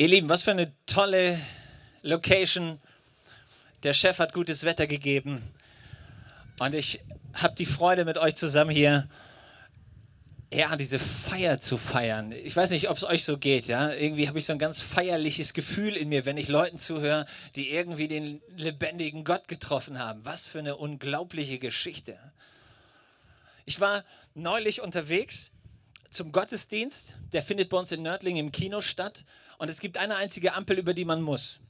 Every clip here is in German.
Ihr Lieben, was für eine tolle Location. Der Chef hat gutes Wetter gegeben. Und ich habe die Freude, mit euch zusammen hier ja, diese Feier zu feiern. Ich weiß nicht, ob es euch so geht, ja. Irgendwie habe ich so ein ganz feierliches Gefühl in mir, wenn ich Leuten zuhöre, die irgendwie den lebendigen Gott getroffen haben. Was für eine unglaubliche Geschichte. Ich war neulich unterwegs zum Gottesdienst. Der findet bei uns in Nördling im Kino statt. Und es gibt eine einzige Ampel, über die man muss.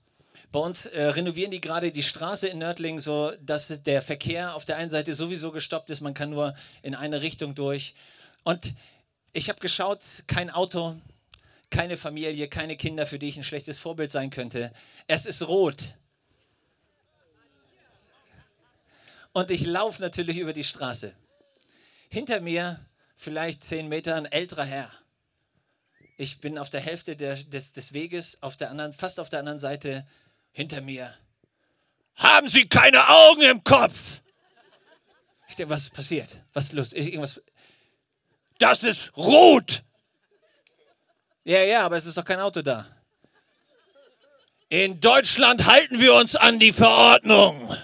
Bei uns äh, renovieren die gerade die Straße in Nördling so, dass der Verkehr auf der einen Seite sowieso gestoppt ist. Man kann nur in eine Richtung durch. Und ich habe geschaut, kein Auto, keine Familie, keine Kinder, für die ich ein schlechtes Vorbild sein könnte. Es ist rot. Und ich laufe natürlich über die Straße. Hinter mir, vielleicht zehn Meter, ein älterer Herr. Ich bin auf der Hälfte der, des, des Weges, auf der anderen, fast auf der anderen Seite hinter mir. Haben Sie keine Augen im Kopf? Ich denke, was ist passiert? Was ist los? Irgendwas. Das ist rot! Ja, ja, aber es ist doch kein Auto da. In Deutschland halten wir uns an die Verordnung.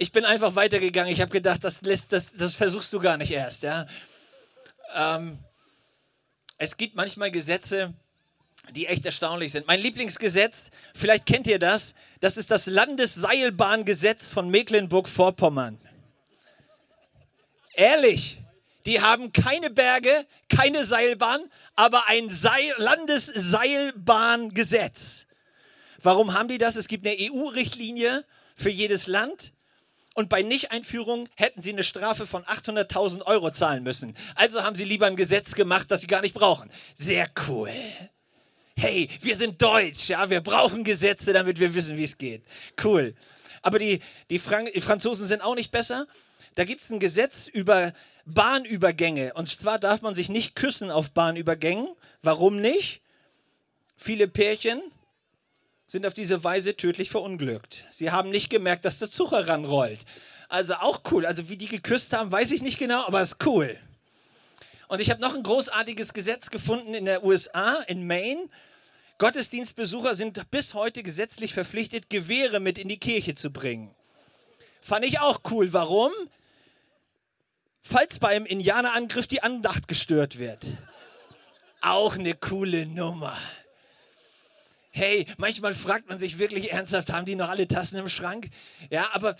Ich bin einfach weitergegangen. Ich habe gedacht, das, lässt, das, das versuchst du gar nicht erst. Ja? Ähm, es gibt manchmal Gesetze, die echt erstaunlich sind. Mein Lieblingsgesetz, vielleicht kennt ihr das, das ist das Landesseilbahngesetz von Mecklenburg-Vorpommern. Ehrlich, die haben keine Berge, keine Seilbahn, aber ein Seil Landesseilbahngesetz. Warum haben die das? Es gibt eine EU-Richtlinie für jedes Land. Und bei Nichteinführung hätten sie eine Strafe von 800.000 Euro zahlen müssen. Also haben sie lieber ein Gesetz gemacht, das sie gar nicht brauchen. Sehr cool hey, wir sind deutsch, ja, wir brauchen Gesetze, damit wir wissen, wie es geht. Cool. Aber die, die, Frank die Franzosen sind auch nicht besser. Da gibt es ein Gesetz über Bahnübergänge. Und zwar darf man sich nicht küssen auf Bahnübergängen. Warum nicht? Viele Pärchen sind auf diese Weise tödlich verunglückt. Sie haben nicht gemerkt, dass der Zug heranrollt. Also auch cool. Also wie die geküsst haben, weiß ich nicht genau, aber es ist cool. Und ich habe noch ein großartiges Gesetz gefunden in der USA, in Maine. Gottesdienstbesucher sind bis heute gesetzlich verpflichtet, Gewehre mit in die Kirche zu bringen. Fand ich auch cool. Warum? Falls beim Indianerangriff die Andacht gestört wird. Auch eine coole Nummer. Hey, manchmal fragt man sich wirklich ernsthaft, haben die noch alle Tassen im Schrank? Ja, aber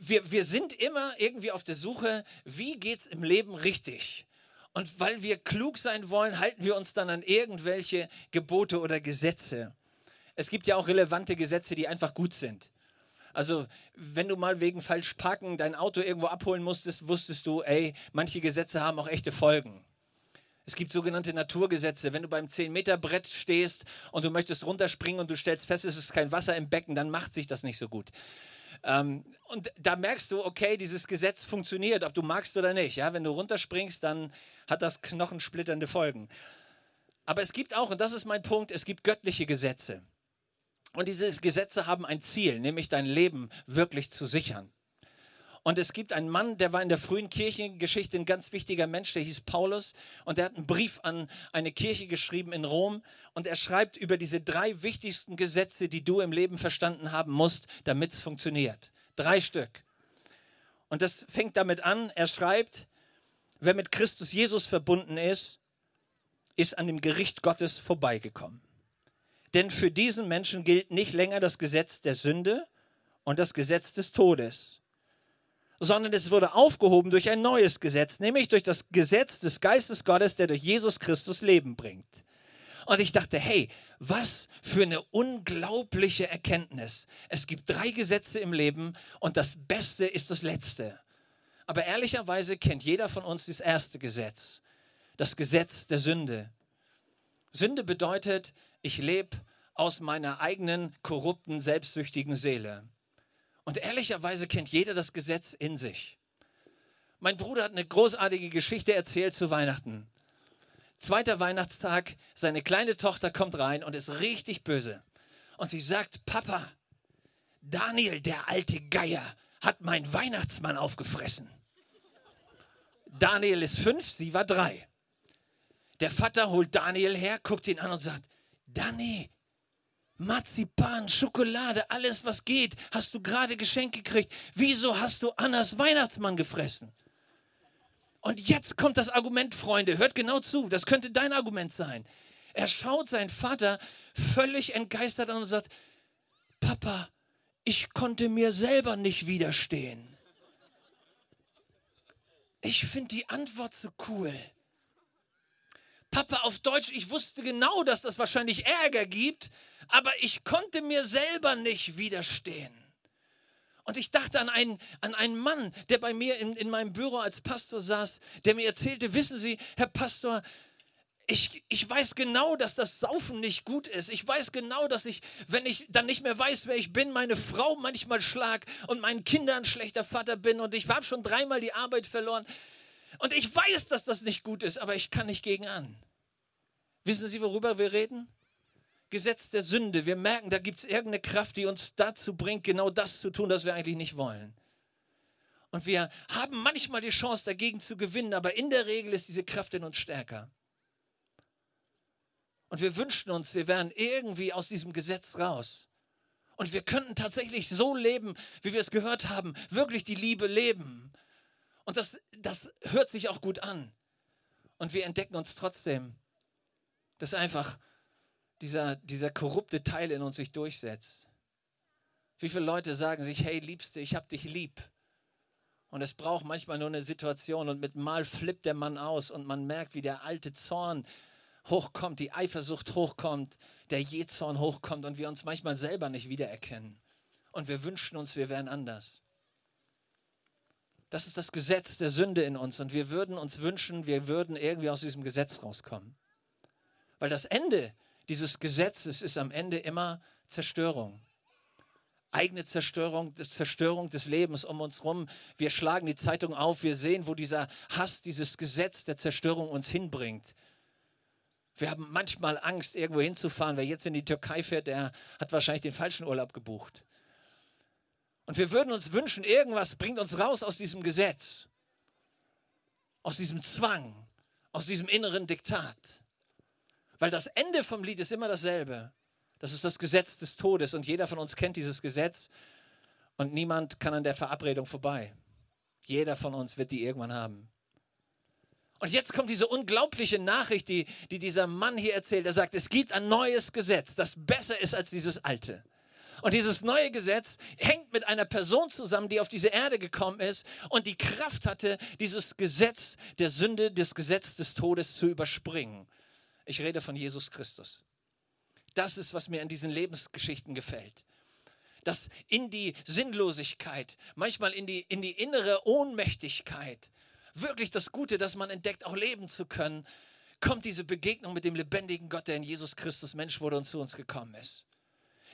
wir, wir sind immer irgendwie auf der Suche, wie geht es im Leben richtig? Und weil wir klug sein wollen, halten wir uns dann an irgendwelche Gebote oder Gesetze. Es gibt ja auch relevante Gesetze, die einfach gut sind. Also, wenn du mal wegen falsch parken dein Auto irgendwo abholen musstest, wusstest du, ey, manche Gesetze haben auch echte Folgen. Es gibt sogenannte Naturgesetze. Wenn du beim 10-Meter-Brett stehst und du möchtest runterspringen und du stellst fest, es ist kein Wasser im Becken, dann macht sich das nicht so gut. Ähm, und da merkst du, okay, dieses Gesetz funktioniert, ob du magst oder nicht. Ja? Wenn du runterspringst, dann hat das knochensplitternde Folgen. Aber es gibt auch, und das ist mein Punkt, es gibt göttliche Gesetze. Und diese Gesetze haben ein Ziel, nämlich dein Leben wirklich zu sichern. Und es gibt einen Mann, der war in der frühen Kirchengeschichte ein ganz wichtiger Mensch, der hieß Paulus. Und der hat einen Brief an eine Kirche geschrieben in Rom. Und er schreibt über diese drei wichtigsten Gesetze, die du im Leben verstanden haben musst, damit es funktioniert. Drei Stück. Und das fängt damit an, er schreibt, wer mit Christus Jesus verbunden ist, ist an dem Gericht Gottes vorbeigekommen. Denn für diesen Menschen gilt nicht länger das Gesetz der Sünde und das Gesetz des Todes sondern es wurde aufgehoben durch ein neues Gesetz, nämlich durch das Gesetz des Geistes Gottes, der durch Jesus Christus Leben bringt. Und ich dachte, hey, was für eine unglaubliche Erkenntnis. Es gibt drei Gesetze im Leben und das Beste ist das Letzte. Aber ehrlicherweise kennt jeder von uns das erste Gesetz, das Gesetz der Sünde. Sünde bedeutet, ich lebe aus meiner eigenen korrupten, selbstsüchtigen Seele. Und ehrlicherweise kennt jeder das Gesetz in sich. Mein Bruder hat eine großartige Geschichte erzählt zu Weihnachten. Zweiter Weihnachtstag, seine kleine Tochter kommt rein und ist richtig böse. Und sie sagt, Papa, Daniel, der alte Geier, hat mein Weihnachtsmann aufgefressen. Daniel ist fünf, sie war drei. Der Vater holt Daniel her, guckt ihn an und sagt, Dani, Marzipan, Schokolade, alles was geht, hast du gerade geschenkt gekriegt. Wieso hast du Annas Weihnachtsmann gefressen? Und jetzt kommt das Argument, Freunde, hört genau zu, das könnte dein Argument sein. Er schaut seinen Vater völlig entgeistert an und sagt, Papa, ich konnte mir selber nicht widerstehen. Ich finde die Antwort so cool. Papa auf Deutsch, ich wusste genau, dass das wahrscheinlich Ärger gibt, aber ich konnte mir selber nicht widerstehen. Und ich dachte an einen, an einen Mann, der bei mir in, in meinem Büro als Pastor saß, der mir erzählte, wissen Sie, Herr Pastor, ich, ich weiß genau, dass das Saufen nicht gut ist. Ich weiß genau, dass ich, wenn ich dann nicht mehr weiß, wer ich bin, meine Frau manchmal schlag und meinen Kindern schlechter Vater bin und ich habe schon dreimal die Arbeit verloren. Und ich weiß, dass das nicht gut ist, aber ich kann nicht gegen an. Wissen Sie, worüber wir reden? Gesetz der Sünde. Wir merken, da gibt es irgendeine Kraft, die uns dazu bringt, genau das zu tun, was wir eigentlich nicht wollen. Und wir haben manchmal die Chance, dagegen zu gewinnen, aber in der Regel ist diese Kraft in uns stärker. Und wir wünschen uns, wir wären irgendwie aus diesem Gesetz raus. Und wir könnten tatsächlich so leben, wie wir es gehört haben, wirklich die Liebe leben. Und das, das hört sich auch gut an. Und wir entdecken uns trotzdem, dass einfach dieser, dieser korrupte Teil in uns sich durchsetzt. Wie viele Leute sagen sich, hey Liebste, ich hab dich lieb. Und es braucht manchmal nur eine Situation und mit Mal flippt der Mann aus und man merkt, wie der alte Zorn hochkommt, die Eifersucht hochkommt, der Jezorn hochkommt und wir uns manchmal selber nicht wiedererkennen. Und wir wünschen uns, wir wären anders. Das ist das Gesetz der Sünde in uns und wir würden uns wünschen, wir würden irgendwie aus diesem Gesetz rauskommen. Weil das Ende dieses Gesetzes ist am Ende immer Zerstörung. Eigene Zerstörung, Zerstörung des Lebens um uns herum. Wir schlagen die Zeitung auf, wir sehen, wo dieser Hass, dieses Gesetz der Zerstörung uns hinbringt. Wir haben manchmal Angst, irgendwo hinzufahren. Wer jetzt in die Türkei fährt, der hat wahrscheinlich den falschen Urlaub gebucht. Und wir würden uns wünschen, irgendwas bringt uns raus aus diesem Gesetz, aus diesem Zwang, aus diesem inneren Diktat. Weil das Ende vom Lied ist immer dasselbe. Das ist das Gesetz des Todes und jeder von uns kennt dieses Gesetz und niemand kann an der Verabredung vorbei. Jeder von uns wird die irgendwann haben. Und jetzt kommt diese unglaubliche Nachricht, die, die dieser Mann hier erzählt. Er sagt, es gibt ein neues Gesetz, das besser ist als dieses alte. Und dieses neue Gesetz hängt mit einer Person zusammen, die auf diese Erde gekommen ist und die Kraft hatte, dieses Gesetz der Sünde, das Gesetz des Todes zu überspringen. Ich rede von Jesus Christus. Das ist, was mir an diesen Lebensgeschichten gefällt. Dass in die Sinnlosigkeit, manchmal in die, in die innere Ohnmächtigkeit, wirklich das Gute, das man entdeckt, auch leben zu können, kommt diese Begegnung mit dem lebendigen Gott, der in Jesus Christus Mensch wurde und zu uns gekommen ist.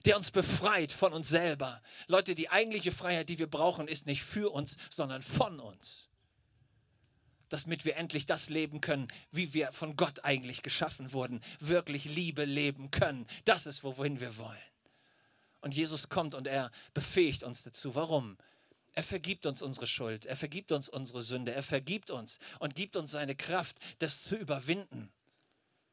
Der uns befreit von uns selber. Leute, die eigentliche Freiheit, die wir brauchen, ist nicht für uns, sondern von uns. Damit wir endlich das leben können, wie wir von Gott eigentlich geschaffen wurden. Wirklich Liebe leben können. Das ist, wohin wir wollen. Und Jesus kommt und er befähigt uns dazu. Warum? Er vergibt uns unsere Schuld, er vergibt uns unsere Sünde, er vergibt uns und gibt uns seine Kraft, das zu überwinden.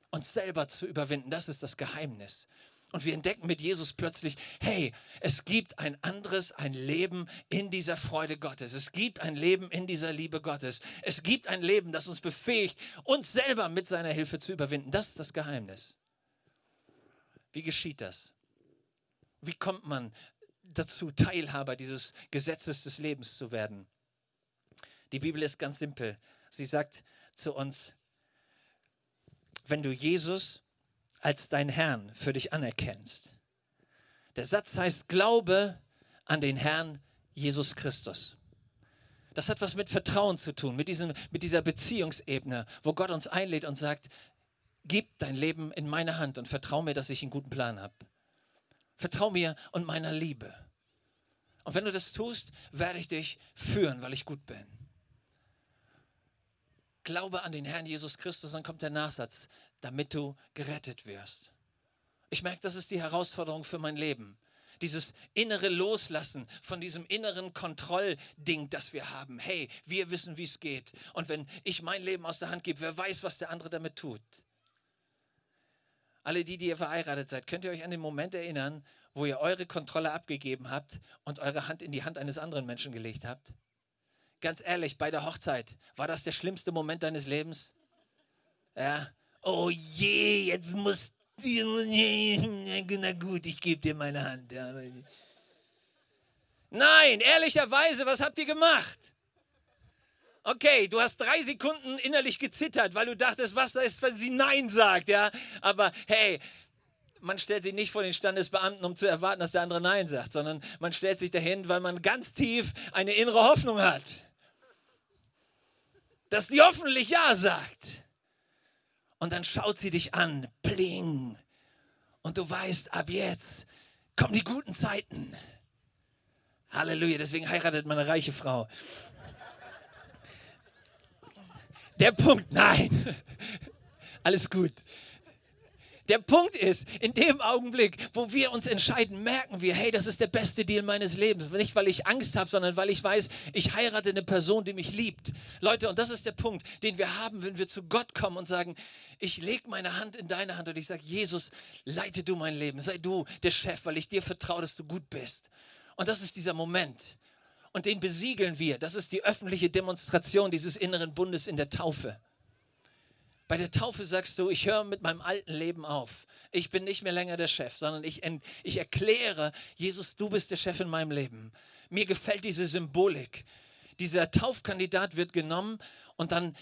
Uns selber zu überwinden, das ist das Geheimnis. Und wir entdecken mit Jesus plötzlich, hey, es gibt ein anderes, ein Leben in dieser Freude Gottes. Es gibt ein Leben in dieser Liebe Gottes. Es gibt ein Leben, das uns befähigt, uns selber mit seiner Hilfe zu überwinden. Das ist das Geheimnis. Wie geschieht das? Wie kommt man dazu, Teilhaber dieses Gesetzes des Lebens zu werden. Die Bibel ist ganz simpel. Sie sagt zu uns, wenn du Jesus als dein Herrn für dich anerkennst. Der Satz heißt, glaube an den Herrn Jesus Christus. Das hat was mit Vertrauen zu tun, mit, diesem, mit dieser Beziehungsebene, wo Gott uns einlädt und sagt, gib dein Leben in meine Hand und vertrau mir, dass ich einen guten Plan habe. Vertrau mir und meiner Liebe. Und wenn du das tust, werde ich dich führen, weil ich gut bin. Glaube an den Herrn Jesus Christus, dann kommt der Nachsatz, damit du gerettet wirst. Ich merke, das ist die Herausforderung für mein Leben. Dieses innere Loslassen von diesem inneren Kontrollding, das wir haben. Hey, wir wissen, wie es geht. Und wenn ich mein Leben aus der Hand gebe, wer weiß, was der andere damit tut. Alle die, die ihr verheiratet seid, könnt ihr euch an den Moment erinnern, wo ihr eure Kontrolle abgegeben habt und eure Hand in die Hand eines anderen Menschen gelegt habt? Ganz ehrlich, bei der Hochzeit, war das der schlimmste Moment deines Lebens? Ja. Oh je, jetzt muss na gut, ich gebe dir meine Hand. Nein, ehrlicherweise, was habt ihr gemacht? Okay, du hast drei Sekunden innerlich gezittert, weil du dachtest, was ist, wenn sie Nein sagt, ja. Aber hey, man stellt sich nicht vor den Standesbeamten, um zu erwarten, dass der andere Nein sagt, sondern man stellt sich dahin, weil man ganz tief eine innere Hoffnung hat, dass die hoffentlich Ja sagt. Und dann schaut sie dich an, bling. Und du weißt, ab jetzt kommen die guten Zeiten. Halleluja, deswegen heiratet man eine reiche Frau. Der Punkt, nein, alles gut. Der Punkt ist, in dem Augenblick, wo wir uns entscheiden, merken wir, hey, das ist der beste Deal meines Lebens. Nicht, weil ich Angst habe, sondern weil ich weiß, ich heirate eine Person, die mich liebt. Leute, und das ist der Punkt, den wir haben, wenn wir zu Gott kommen und sagen, ich lege meine Hand in deine Hand und ich sage, Jesus, leite du mein Leben, sei du der Chef, weil ich dir vertraue, dass du gut bist. Und das ist dieser Moment. Und den besiegeln wir. Das ist die öffentliche Demonstration dieses inneren Bundes in der Taufe. Bei der Taufe sagst du, ich höre mit meinem alten Leben auf. Ich bin nicht mehr länger der Chef, sondern ich, ich erkläre, Jesus, du bist der Chef in meinem Leben. Mir gefällt diese Symbolik. Dieser Taufkandidat wird genommen und dann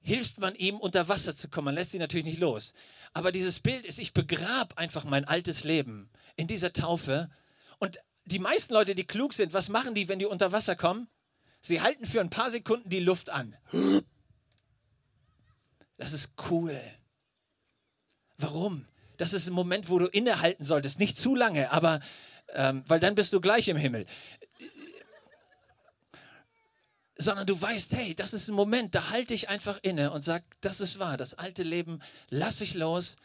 hilft man ihm, unter Wasser zu kommen. Man lässt ihn natürlich nicht los. Aber dieses Bild ist, ich begrab einfach mein altes Leben in dieser Taufe. Und die meisten Leute, die klug sind, was machen die, wenn die unter Wasser kommen? Sie halten für ein paar Sekunden die Luft an. Das ist cool. Warum? Das ist ein Moment, wo du innehalten solltest. Nicht zu lange, aber ähm, weil dann bist du gleich im Himmel. Sondern du weißt, hey, das ist ein Moment, da halte ich einfach inne und sag, das ist wahr, das alte Leben lasse ich los.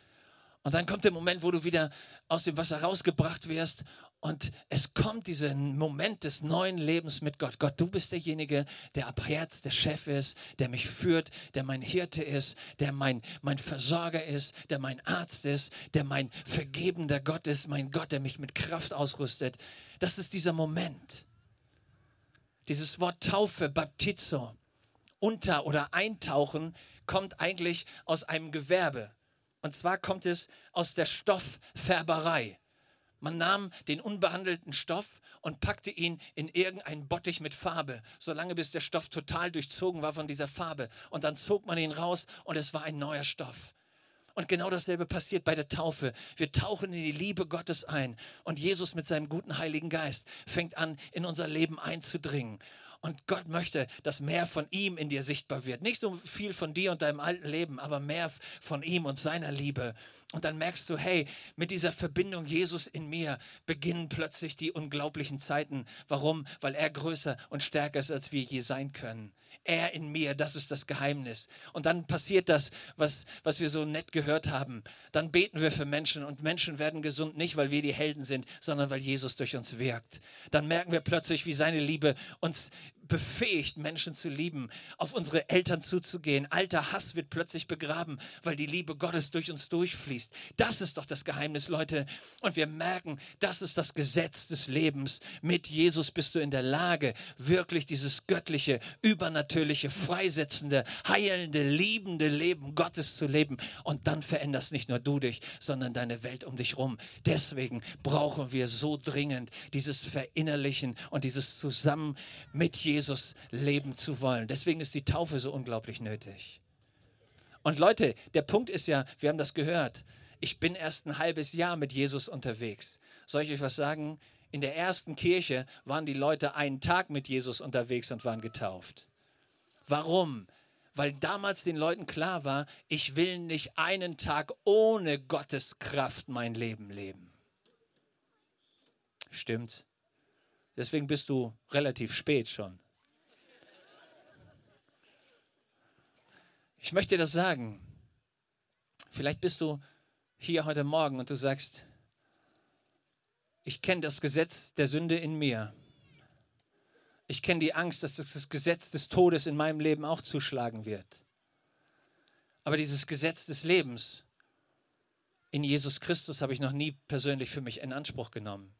Und dann kommt der Moment, wo du wieder aus dem Wasser rausgebracht wirst und es kommt dieser Moment des neuen Lebens mit Gott. Gott, du bist derjenige, der ab Herz der Chef ist, der mich führt, der mein Hirte ist, der mein, mein Versorger ist, der mein Arzt ist, der mein vergebender Gott ist, mein Gott, der mich mit Kraft ausrüstet. Das ist dieser Moment. Dieses Wort Taufe, Baptizo, unter oder eintauchen, kommt eigentlich aus einem Gewerbe. Und zwar kommt es aus der Stofffärberei. Man nahm den unbehandelten Stoff und packte ihn in irgendeinen Bottich mit Farbe, solange bis der Stoff total durchzogen war von dieser Farbe. Und dann zog man ihn raus und es war ein neuer Stoff. Und genau dasselbe passiert bei der Taufe. Wir tauchen in die Liebe Gottes ein und Jesus mit seinem guten Heiligen Geist fängt an, in unser Leben einzudringen. Und Gott möchte, dass mehr von ihm in dir sichtbar wird. Nicht so viel von dir und deinem alten Leben, aber mehr von ihm und seiner Liebe. Und dann merkst du, hey, mit dieser Verbindung Jesus in mir beginnen plötzlich die unglaublichen Zeiten. Warum? Weil er größer und stärker ist, als wir je sein können. Er in mir, das ist das Geheimnis. Und dann passiert das, was, was wir so nett gehört haben. Dann beten wir für Menschen und Menschen werden gesund, nicht weil wir die Helden sind, sondern weil Jesus durch uns wirkt. Dann merken wir plötzlich, wie seine Liebe uns befähigt, Menschen zu lieben, auf unsere Eltern zuzugehen. Alter Hass wird plötzlich begraben, weil die Liebe Gottes durch uns durchfließt. Das ist doch das Geheimnis, Leute. Und wir merken, das ist das Gesetz des Lebens. Mit Jesus bist du in der Lage, wirklich dieses göttliche, übernatürliche, freisetzende, heilende, liebende Leben Gottes zu leben. Und dann veränderst nicht nur du dich, sondern deine Welt um dich rum. Deswegen brauchen wir so dringend dieses Verinnerlichen und dieses Zusammen mit Jesus Jesus leben zu wollen. Deswegen ist die Taufe so unglaublich nötig. Und Leute, der Punkt ist ja, wir haben das gehört, ich bin erst ein halbes Jahr mit Jesus unterwegs. Soll ich euch was sagen? In der ersten Kirche waren die Leute einen Tag mit Jesus unterwegs und waren getauft. Warum? Weil damals den Leuten klar war, ich will nicht einen Tag ohne Gottes Kraft mein Leben leben. Stimmt. Deswegen bist du relativ spät schon. Ich möchte das sagen. Vielleicht bist du hier heute Morgen und du sagst, ich kenne das Gesetz der Sünde in mir. Ich kenne die Angst, dass das Gesetz des Todes in meinem Leben auch zuschlagen wird. Aber dieses Gesetz des Lebens in Jesus Christus habe ich noch nie persönlich für mich in Anspruch genommen.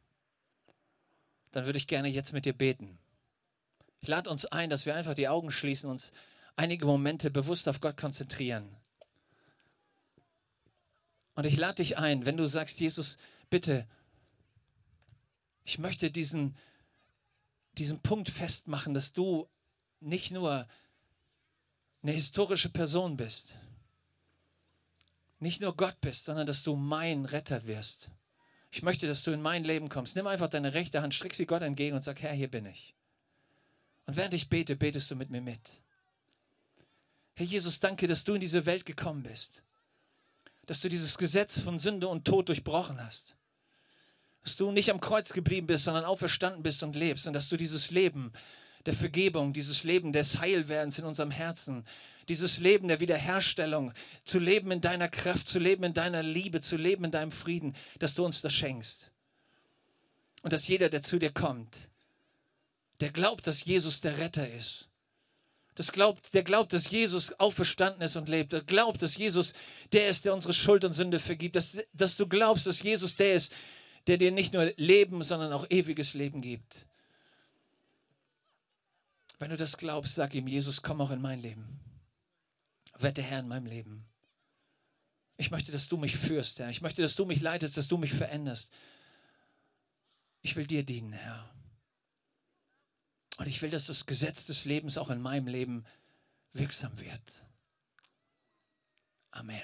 Dann würde ich gerne jetzt mit dir beten. Ich lade uns ein, dass wir einfach die Augen schließen und uns einige Momente bewusst auf Gott konzentrieren. Und ich lade dich ein, wenn du sagst, Jesus, bitte, ich möchte diesen, diesen Punkt festmachen, dass du nicht nur eine historische Person bist, nicht nur Gott bist, sondern dass du mein Retter wirst. Ich möchte, dass du in mein Leben kommst. Nimm einfach deine rechte Hand, streck sie Gott entgegen und sag, Herr, hier bin ich. Und während ich bete, betest du mit mir mit. Herr Jesus, danke, dass du in diese Welt gekommen bist. Dass du dieses Gesetz von Sünde und Tod durchbrochen hast. Dass du nicht am Kreuz geblieben bist, sondern auferstanden bist und lebst. Und dass du dieses Leben der Vergebung, dieses Leben des Heilwerdens in unserem Herzen, dieses Leben der Wiederherstellung, zu leben in deiner Kraft, zu leben in deiner Liebe, zu leben in deinem Frieden, dass du uns das schenkst. Und dass jeder, der zu dir kommt, der glaubt, dass Jesus der Retter ist. Das glaubt, der glaubt, dass Jesus auferstanden ist und lebt. Der glaubt, dass Jesus der ist, der unsere Schuld und Sünde vergibt. Dass, dass du glaubst, dass Jesus der ist, der dir nicht nur Leben, sondern auch ewiges Leben gibt. Wenn du das glaubst, sag ihm, Jesus, komm auch in mein Leben. Wette Herr in meinem Leben. Ich möchte, dass du mich führst, Herr. Ich möchte, dass du mich leitest, dass du mich veränderst. Ich will dir dienen, Herr. Und ich will, dass das Gesetz des Lebens auch in meinem Leben wirksam wird. Amen.